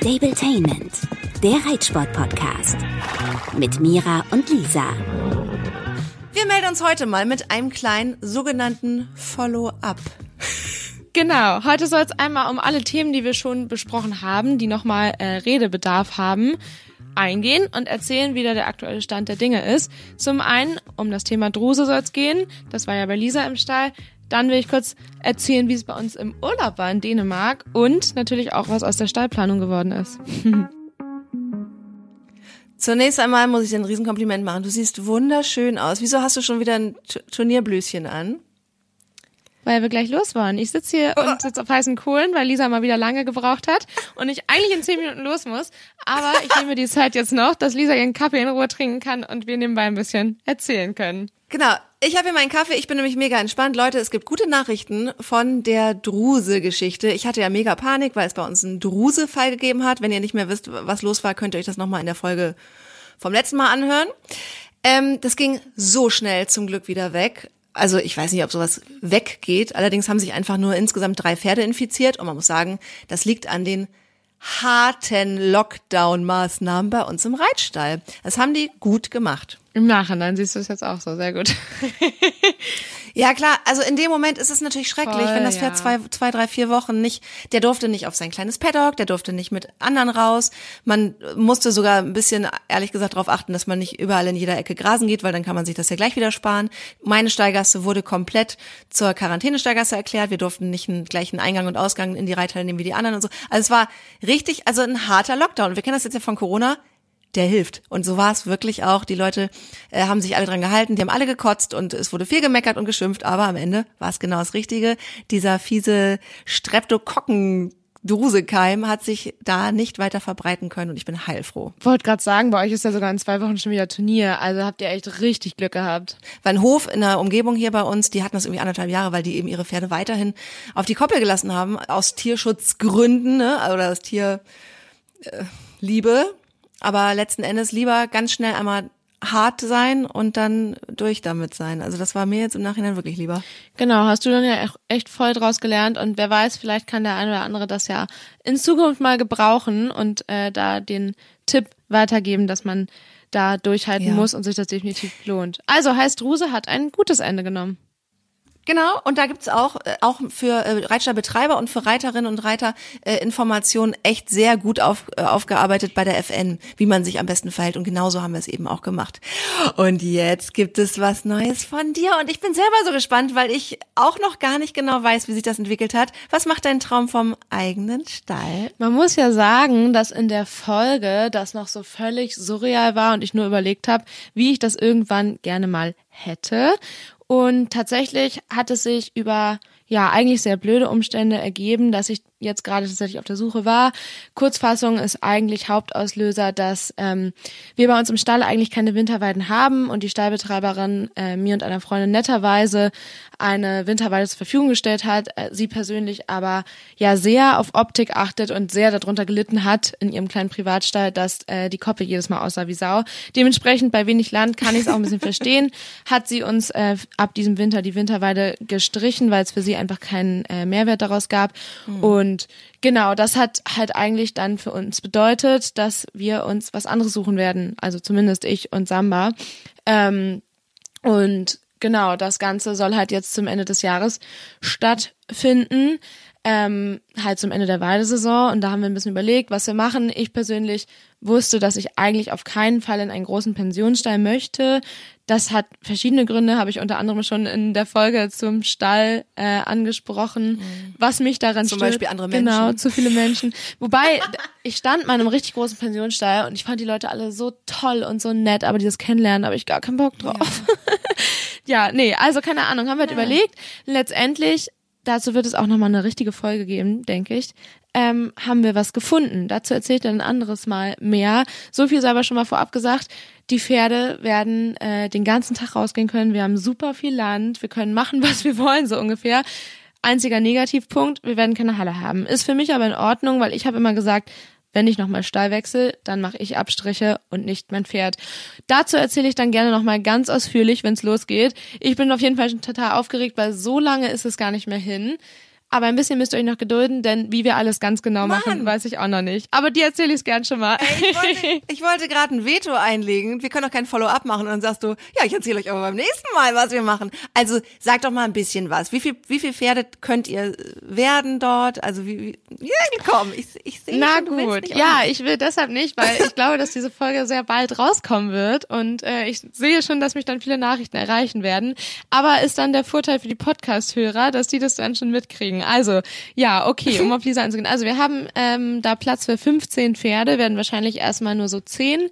Stabletainment, der Reitsport-Podcast. Mit Mira und Lisa. Wir melden uns heute mal mit einem kleinen sogenannten Follow-up. Genau, heute soll es einmal um alle Themen, die wir schon besprochen haben, die nochmal äh, Redebedarf haben, eingehen und erzählen, wie da der aktuelle Stand der Dinge ist. Zum einen um das Thema Druse soll es gehen, das war ja bei Lisa im Stall. Dann will ich kurz erzählen, wie es bei uns im Urlaub war in Dänemark und natürlich auch, was aus der Stallplanung geworden ist. Zunächst einmal muss ich dir ein Riesenkompliment machen. Du siehst wunderschön aus. Wieso hast du schon wieder ein T Turnierblüschen an? Weil wir gleich los waren. Ich sitze hier und sitze auf heißen Kohlen, weil Lisa mal wieder lange gebraucht hat und ich eigentlich in zehn Minuten los muss. Aber ich nehme die Zeit jetzt noch, dass Lisa ihren Kaffee in Ruhe trinken kann und wir nebenbei ein bisschen erzählen können. Genau. Ich habe hier meinen Kaffee. Ich bin nämlich mega entspannt. Leute, es gibt gute Nachrichten von der Druse-Geschichte. Ich hatte ja mega Panik, weil es bei uns einen Druse-Fall gegeben hat. Wenn ihr nicht mehr wisst, was los war, könnt ihr euch das nochmal in der Folge vom letzten Mal anhören. Ähm, das ging so schnell zum Glück wieder weg. Also ich weiß nicht, ob sowas weggeht. Allerdings haben sich einfach nur insgesamt drei Pferde infiziert. Und man muss sagen, das liegt an den harten Lockdown-Maßnahmen bei uns im Reitstall. Das haben die gut gemacht. Im Nachhinein siehst du es jetzt auch so, sehr gut. ja klar, also in dem Moment ist es natürlich schrecklich, Voll, wenn das Pferd ja. zwei, zwei, drei, vier Wochen nicht, der durfte nicht auf sein kleines Paddock, der durfte nicht mit anderen raus. Man musste sogar ein bisschen, ehrlich gesagt, darauf achten, dass man nicht überall in jeder Ecke grasen geht, weil dann kann man sich das ja gleich wieder sparen. Meine Steigasse wurde komplett zur Quarantänesteigasse erklärt. Wir durften nicht einen gleichen Eingang und Ausgang in die Reithalle nehmen wie die anderen und so. Also es war richtig, also ein harter Lockdown. Wir kennen das jetzt ja von Corona der hilft. Und so war es wirklich auch. Die Leute äh, haben sich alle dran gehalten, die haben alle gekotzt und es wurde viel gemeckert und geschimpft, aber am Ende war es genau das Richtige. Dieser fiese Streptokokken Drusekeim hat sich da nicht weiter verbreiten können und ich bin heilfroh. Wollte gerade sagen, bei euch ist ja sogar in zwei Wochen schon wieder Turnier, also habt ihr echt richtig Glück gehabt. Weil ein Hof in der Umgebung hier bei uns, die hatten das irgendwie anderthalb Jahre, weil die eben ihre Pferde weiterhin auf die Koppel gelassen haben, aus Tierschutzgründen, ne, oder aus Tierliebe. Äh, aber letzten Endes lieber ganz schnell einmal hart sein und dann durch damit sein. Also das war mir jetzt im Nachhinein wirklich lieber. Genau, hast du dann ja echt voll draus gelernt und wer weiß, vielleicht kann der eine oder andere das ja in Zukunft mal gebrauchen und äh, da den Tipp weitergeben, dass man da durchhalten ja. muss und sich das definitiv lohnt. Also heißt, Ruse hat ein gutes Ende genommen. Genau, und da gibt's auch, äh, auch für äh, Reitstallbetreiber und für Reiterinnen und Reiter äh, Informationen echt sehr gut auf, äh, aufgearbeitet bei der FN, wie man sich am besten verhält. Und genauso haben wir es eben auch gemacht. Und jetzt gibt es was Neues von dir. Und ich bin selber so gespannt, weil ich auch noch gar nicht genau weiß, wie sich das entwickelt hat. Was macht dein Traum vom eigenen Stall? Man muss ja sagen, dass in der Folge das noch so völlig surreal war und ich nur überlegt habe, wie ich das irgendwann gerne mal hätte. Und tatsächlich hat es sich über ja eigentlich sehr blöde Umstände ergeben, dass ich jetzt gerade tatsächlich auf der Suche war. Kurzfassung ist eigentlich Hauptauslöser, dass ähm, wir bei uns im Stall eigentlich keine Winterweiden haben und die Stallbetreiberin äh, mir und einer Freundin netterweise eine Winterweide zur Verfügung gestellt hat. Äh, sie persönlich aber ja sehr auf Optik achtet und sehr darunter gelitten hat in ihrem kleinen Privatstall, dass äh, die Koppel jedes Mal aussah wie Sau. Dementsprechend bei wenig Land kann ich es auch ein bisschen verstehen. Hat sie uns äh, ab diesem Winter die Winterweide gestrichen, weil es für sie einfach keinen äh, Mehrwert daraus gab. Mhm. Und genau, das hat halt eigentlich dann für uns bedeutet, dass wir uns was anderes suchen werden. Also zumindest ich und Samba. Ähm, und genau, das Ganze soll halt jetzt zum Ende des Jahres stattfinden. Ähm, halt zum Ende der Weidesaison und da haben wir ein bisschen überlegt, was wir machen. Ich persönlich wusste, dass ich eigentlich auf keinen Fall in einen großen Pensionsstall möchte. Das hat verschiedene Gründe, habe ich unter anderem schon in der Folge zum Stall äh, angesprochen, mhm. was mich daran Zum stört. Beispiel andere Menschen. Genau, zu viele Menschen. Wobei, ich stand mal in einem richtig großen Pensionsstall und ich fand die Leute alle so toll und so nett, aber dieses Kennenlernen habe ich gar keinen Bock drauf. Ja, ja nee, also keine Ahnung, haben wir halt ja. überlegt. Letztendlich dazu wird es auch nochmal eine richtige Folge geben, denke ich, ähm, haben wir was gefunden. Dazu erzählt er ein anderes Mal mehr. So viel sei aber schon mal vorab gesagt. Die Pferde werden äh, den ganzen Tag rausgehen können. Wir haben super viel Land. Wir können machen, was wir wollen, so ungefähr. Einziger Negativpunkt, wir werden keine Halle haben. Ist für mich aber in Ordnung, weil ich habe immer gesagt, wenn ich nochmal Stall wechsle, dann mache ich Abstriche und nicht mein Pferd. Dazu erzähle ich dann gerne nochmal ganz ausführlich, wenn es losgeht. Ich bin auf jeden Fall schon total aufgeregt, weil so lange ist es gar nicht mehr hin. Aber ein bisschen müsst ihr euch noch gedulden, denn wie wir alles ganz genau Mann. machen, weiß ich auch noch nicht. Aber dir erzähle ich es gern schon mal. Ey, ich wollte, ich wollte gerade ein Veto einlegen. Wir können doch kein Follow-up machen. Und dann sagst du, ja, ich erzähle euch aber beim nächsten Mal, was wir machen. Also sag doch mal ein bisschen was. Wie viel, wie viel Pferde könnt ihr werden dort? Also wie, wie ja, komm, ich, ich sehe Na schon, gut, ja, ich will deshalb nicht, weil ich glaube, dass diese Folge sehr bald rauskommen wird und äh, ich sehe schon, dass mich dann viele Nachrichten erreichen werden. Aber ist dann der Vorteil für die Podcast-Hörer, dass die das dann schon mitkriegen. Also ja, okay, um auf Lisa einzugehen. Also wir haben ähm, da Platz für 15 Pferde, werden wahrscheinlich erstmal nur so 10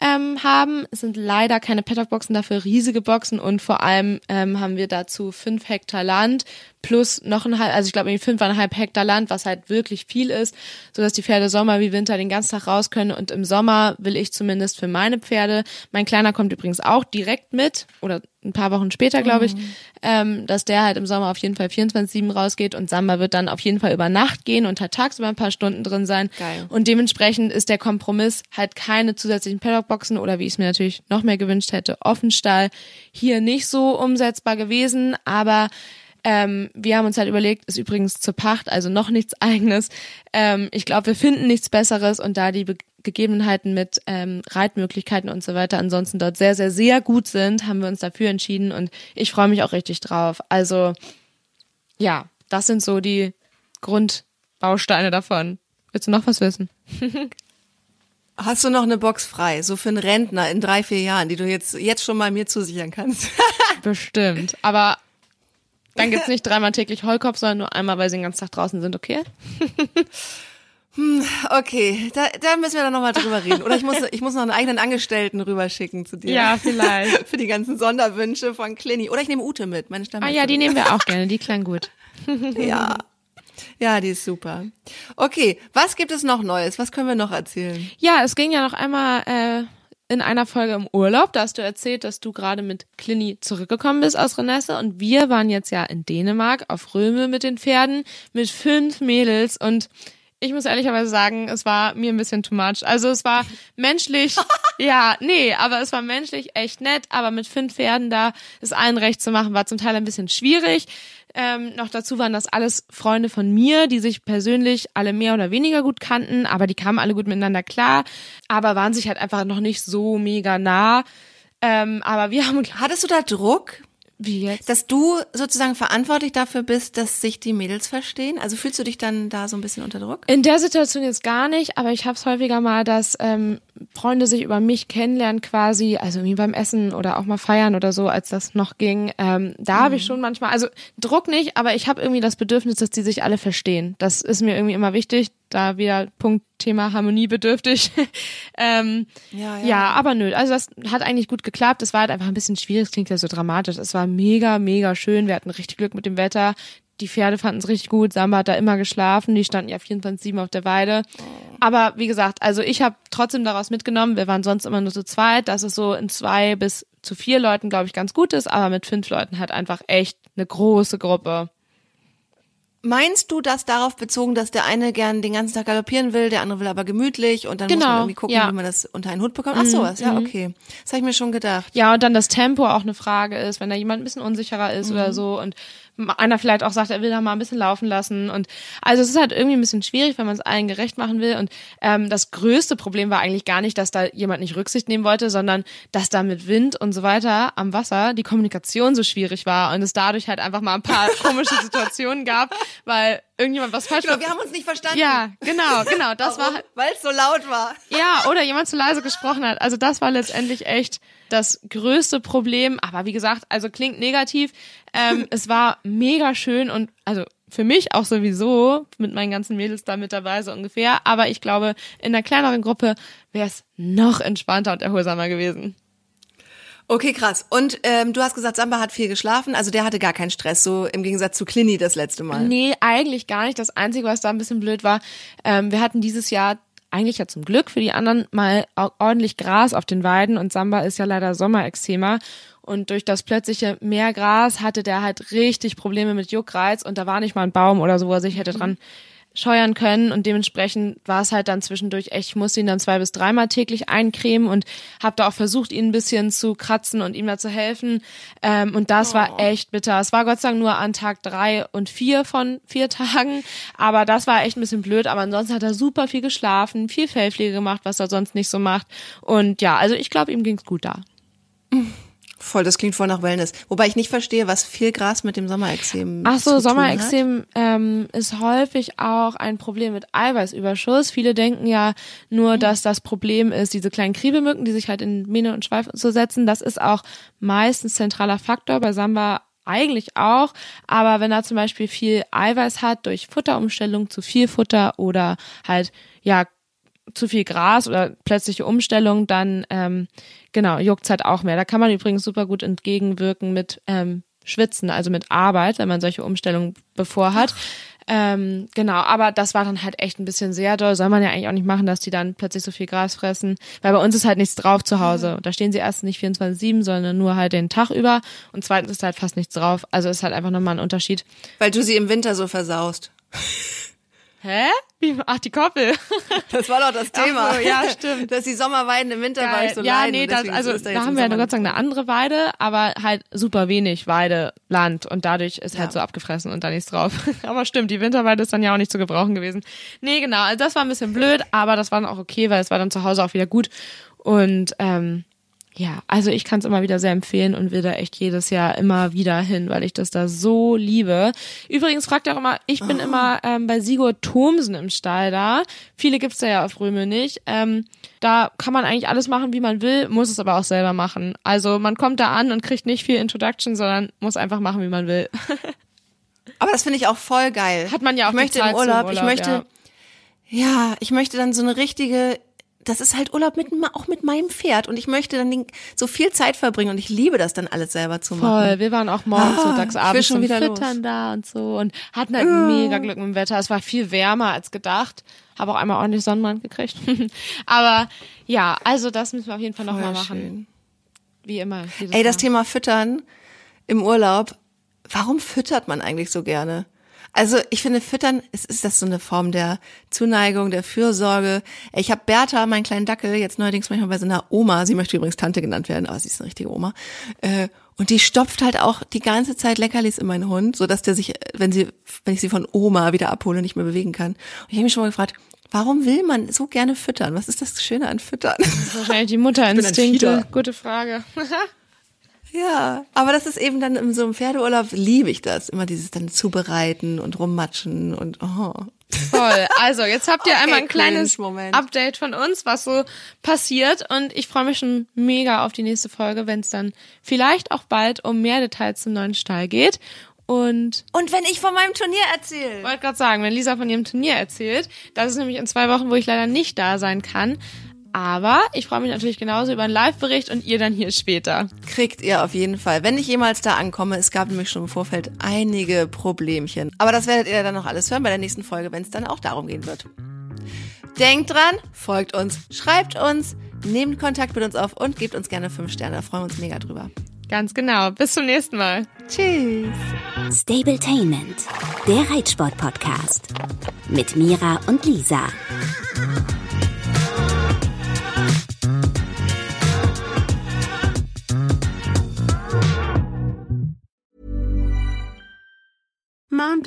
ähm, haben. Es sind leider keine Paddock-Boxen, dafür riesige Boxen und vor allem ähm, haben wir dazu fünf Hektar Land plus noch ein halb, also ich glaube irgendwie fünfeinhalb Hektar Land, was halt wirklich viel ist, so dass die Pferde Sommer wie Winter den ganzen Tag raus können und im Sommer will ich zumindest für meine Pferde, mein Kleiner kommt übrigens auch direkt mit oder ein paar Wochen später, glaube ich, ähm, dass der halt im Sommer auf jeden Fall 24-7 rausgeht und Samba wird dann auf jeden Fall über Nacht gehen und halt tagsüber ein paar Stunden drin sein. Geil. Und dementsprechend ist der Kompromiss halt keine zusätzlichen Paddockboxen oder wie ich es mir natürlich noch mehr gewünscht hätte, Offenstall hier nicht so umsetzbar gewesen, aber ähm, wir haben uns halt überlegt, ist übrigens zur Pacht, also noch nichts eigenes. Ähm, ich glaube, wir finden nichts Besseres und da die Be Gegebenheiten mit ähm, Reitmöglichkeiten und so weiter ansonsten dort sehr, sehr, sehr gut sind, haben wir uns dafür entschieden und ich freue mich auch richtig drauf. Also ja, das sind so die Grundbausteine davon. Willst du noch was wissen? Hast du noch eine Box frei, so für einen Rentner in drei, vier Jahren, die du jetzt, jetzt schon mal mir zusichern kannst? Bestimmt. Aber dann gibt's nicht dreimal täglich Heulkopf, sondern nur einmal, weil sie den ganzen Tag draußen sind, okay? Okay, da, da müssen wir dann nochmal drüber reden. Oder ich muss, ich muss noch einen eigenen Angestellten rüberschicken zu dir. Ja, vielleicht. Für die ganzen Sonderwünsche von Clini. Oder ich nehme Ute mit, meine Ah Stammbäuerin. ja, die nehmen wir auch gerne, die klang gut. Ja. Ja, die ist super. Okay, was gibt es noch Neues? Was können wir noch erzählen? Ja, es ging ja noch einmal äh, in einer Folge im Urlaub. Da hast du erzählt, dass du gerade mit Clini zurückgekommen bist aus Renesse und wir waren jetzt ja in Dänemark auf Röme mit den Pferden mit fünf Mädels und ich muss ehrlicherweise sagen, es war mir ein bisschen too much. Also es war menschlich, ja, nee, aber es war menschlich echt nett, aber mit fünf Pferden da es allen recht zu machen, war zum Teil ein bisschen schwierig. Ähm, noch dazu waren das alles Freunde von mir, die sich persönlich alle mehr oder weniger gut kannten, aber die kamen alle gut miteinander klar, aber waren sich halt einfach noch nicht so mega nah. Ähm, aber wir haben, Hattest du da Druck, wie jetzt? dass du sozusagen verantwortlich dafür bist, dass sich die Mädels verstehen? Also fühlst du dich dann da so ein bisschen unter Druck? In der Situation jetzt gar nicht, aber ich habe es häufiger mal, dass ähm, Freunde sich über mich kennenlernen quasi, also wie beim Essen oder auch mal feiern oder so, als das noch ging. Ähm, da habe ich schon manchmal, also Druck nicht, aber ich habe irgendwie das Bedürfnis, dass die sich alle verstehen. Das ist mir irgendwie immer wichtig. Da wieder Punkt Thema harmoniebedürftig. ähm, Ja, ja. ja, aber nö, also das hat eigentlich gut geklappt. Es war halt einfach ein bisschen schwierig, klingt ja so dramatisch. Es war mega, mega schön. Wir hatten richtig Glück mit dem Wetter. Die Pferde fanden es richtig gut. Samba hat da immer geschlafen. Die standen ja 24-7 auf der Weide. Aber wie gesagt, also ich habe trotzdem daraus mitgenommen, wir waren sonst immer nur zu zweit, dass es so in zwei bis zu vier Leuten, glaube ich, ganz gut ist, aber mit fünf Leuten halt einfach echt eine große Gruppe. Meinst du das darauf bezogen, dass der eine gern den ganzen Tag galoppieren will, der andere will aber gemütlich und dann muss Genau, man irgendwie gucken, ja. wie man das unter einen Hut bekommt? Ach sowas, ja, okay. Das habe ich mir schon gedacht. Ja, und dann das Tempo auch eine Frage ist, wenn da jemand ein bisschen unsicherer ist oder so und einer vielleicht auch sagt, er will da mal ein bisschen laufen lassen und also es ist halt irgendwie ein bisschen schwierig, wenn man es allen gerecht machen will und ähm, das größte Problem war eigentlich gar nicht, dass da jemand nicht Rücksicht nehmen wollte, sondern dass da mit Wind und so weiter am Wasser die Kommunikation so schwierig war und es dadurch halt einfach mal ein paar komische Situationen gab, weil irgendjemand was falsch Genau, wir haben uns nicht verstanden. Ja, genau, genau, das war halt Weil es so laut war. ja, oder jemand zu leise gesprochen hat. Also das war letztendlich echt das größte Problem. Aber wie gesagt, also klingt negativ. Ähm, es war mega schön und also für mich auch sowieso mit meinen ganzen Mädels da mit dabei so ungefähr. Aber ich glaube, in einer kleineren Gruppe wäre es noch entspannter und erholsamer gewesen. Okay, krass. Und ähm, du hast gesagt, Samba hat viel geschlafen, also der hatte gar keinen Stress, so im Gegensatz zu Clini das letzte Mal. Nee, eigentlich gar nicht. Das Einzige, was da ein bisschen blöd war, ähm, wir hatten dieses Jahr eigentlich ja zum Glück für die anderen mal ordentlich Gras auf den Weiden und Samba ist ja leider Sommerexzema und durch das plötzliche mehr Gras hatte der halt richtig Probleme mit Juckreiz und da war nicht mal ein Baum oder so, wo er sich hätte dran scheuern können und dementsprechend war es halt dann zwischendurch echt, ich musste ihn dann zwei bis dreimal täglich eincremen und habe da auch versucht, ihn ein bisschen zu kratzen und ihm da zu helfen ähm, und das oh. war echt bitter. Es war Gott sei Dank nur an Tag drei und vier von vier Tagen, aber das war echt ein bisschen blöd, aber ansonsten hat er super viel geschlafen, viel Fellpflege gemacht, was er sonst nicht so macht und ja, also ich glaube, ihm ging's gut da. Voll, das klingt voll nach Wellness. Wobei ich nicht verstehe, was viel Gras mit dem Sommerexem Ach so, Sommerexem ähm, ist häufig auch ein Problem mit Eiweißüberschuss. Viele denken ja nur, mhm. dass das Problem ist, diese kleinen Kriebelmücken, die sich halt in Mähne und Schweif zu setzen. Das ist auch meistens zentraler Faktor. Bei Samba eigentlich auch, aber wenn er zum Beispiel viel Eiweiß hat durch Futterumstellung zu viel Futter oder halt ja zu viel Gras oder plötzliche Umstellung, dann ähm, genau juckt's halt auch mehr. Da kann man übrigens super gut entgegenwirken mit ähm, Schwitzen, also mit Arbeit, wenn man solche Umstellungen bevor hat. Ähm, genau, aber das war dann halt echt ein bisschen sehr doll. Soll man ja eigentlich auch nicht machen, dass die dann plötzlich so viel Gras fressen, weil bei uns ist halt nichts drauf zu Hause. Da stehen sie erst nicht 24-7, sondern nur halt den Tag über und zweitens ist halt fast nichts drauf. Also ist halt einfach nochmal ein Unterschied. Weil du sie im Winter so versaust. Hä? Wie, ach, die Koppel. Das war doch das Thema. So, ja, stimmt. Dass die Sommerweiden im Winter war ich so Ja, leiden. nee, das, also da, da haben wir ja Gott sei Dank eine andere Weide, aber halt super wenig Weideland und dadurch ist halt ja. halt so abgefressen und da nichts drauf. aber stimmt, die Winterweide ist dann ja auch nicht zu gebrauchen gewesen. Nee, genau, also das war ein bisschen blöd, aber das war dann auch okay, weil es war dann zu Hause auch wieder gut und ähm, ja, also ich kann es immer wieder sehr empfehlen und will da echt jedes Jahr immer wieder hin, weil ich das da so liebe. Übrigens fragt auch immer, ich bin oh. immer ähm, bei Sigurd Thomsen im Stall da. Viele gibt's da ja auf Röme nicht. Ähm, da kann man eigentlich alles machen, wie man will, muss es aber auch selber machen. Also man kommt da an und kriegt nicht viel Introduction, sondern muss einfach machen, wie man will. aber das finde ich auch voll geil. Hat man ja auch ich möchte im Urlaub, Urlaub, ich möchte ja. ja, ich möchte dann so eine richtige das ist halt Urlaub mit, auch mit meinem Pferd und ich möchte dann so viel Zeit verbringen und ich liebe das dann alles selber zu machen. Voll, wir waren auch morgens, ah, mittags, abends schon wieder Füttern los. da und so und hatten halt ja. mega Glück mit dem Wetter. Es war viel wärmer als gedacht. Habe auch einmal ordentlich Sonnenbrand gekriegt. Aber ja, also das müssen wir auf jeden Fall nochmal machen. Schön. Wie immer. Ey, das Thema Füttern im Urlaub. Warum füttert man eigentlich so gerne? Also ich finde, Füttern, ist, ist das so eine Form der Zuneigung, der Fürsorge. Ich habe Bertha, meinen kleinen Dackel, jetzt neuerdings manchmal bei so einer Oma, sie möchte übrigens Tante genannt werden, aber sie ist eine richtige Oma. Äh, und die stopft halt auch die ganze Zeit Leckerlis in meinen Hund, so dass der sich, wenn sie, wenn ich sie von Oma wieder abhole, nicht mehr bewegen kann. Und ich habe mich schon mal gefragt, Warum will man so gerne füttern? Was ist das Schöne an Füttern? Das ist wahrscheinlich die Mutterinstinkte. Gute Frage. Ja, aber das ist eben dann in so einem Pferdeurlaub liebe ich das. Immer dieses dann zubereiten und rummatschen und oh. Toll. Also, jetzt habt ihr okay, einmal ein kleines Update von uns, was so passiert. Und ich freue mich schon mega auf die nächste Folge, wenn es dann vielleicht auch bald um mehr Details zum neuen Stall geht. Und, und wenn ich von meinem Turnier erzähle. Wollte gerade sagen, wenn Lisa von ihrem Turnier erzählt, das ist nämlich in zwei Wochen, wo ich leider nicht da sein kann. Aber ich freue mich natürlich genauso über einen Live-Bericht und ihr dann hier später. Kriegt ihr auf jeden Fall. Wenn ich jemals da ankomme, es gab nämlich schon im Vorfeld einige Problemchen. Aber das werdet ihr dann noch alles hören bei der nächsten Folge, wenn es dann auch darum gehen wird. Denkt dran, folgt uns, schreibt uns, nehmt Kontakt mit uns auf und gebt uns gerne fünf Sterne. Da freuen wir uns mega drüber. Ganz genau. Bis zum nächsten Mal. Tschüss. Stabletainment, der Reitsport-Podcast. Mit Mira und Lisa.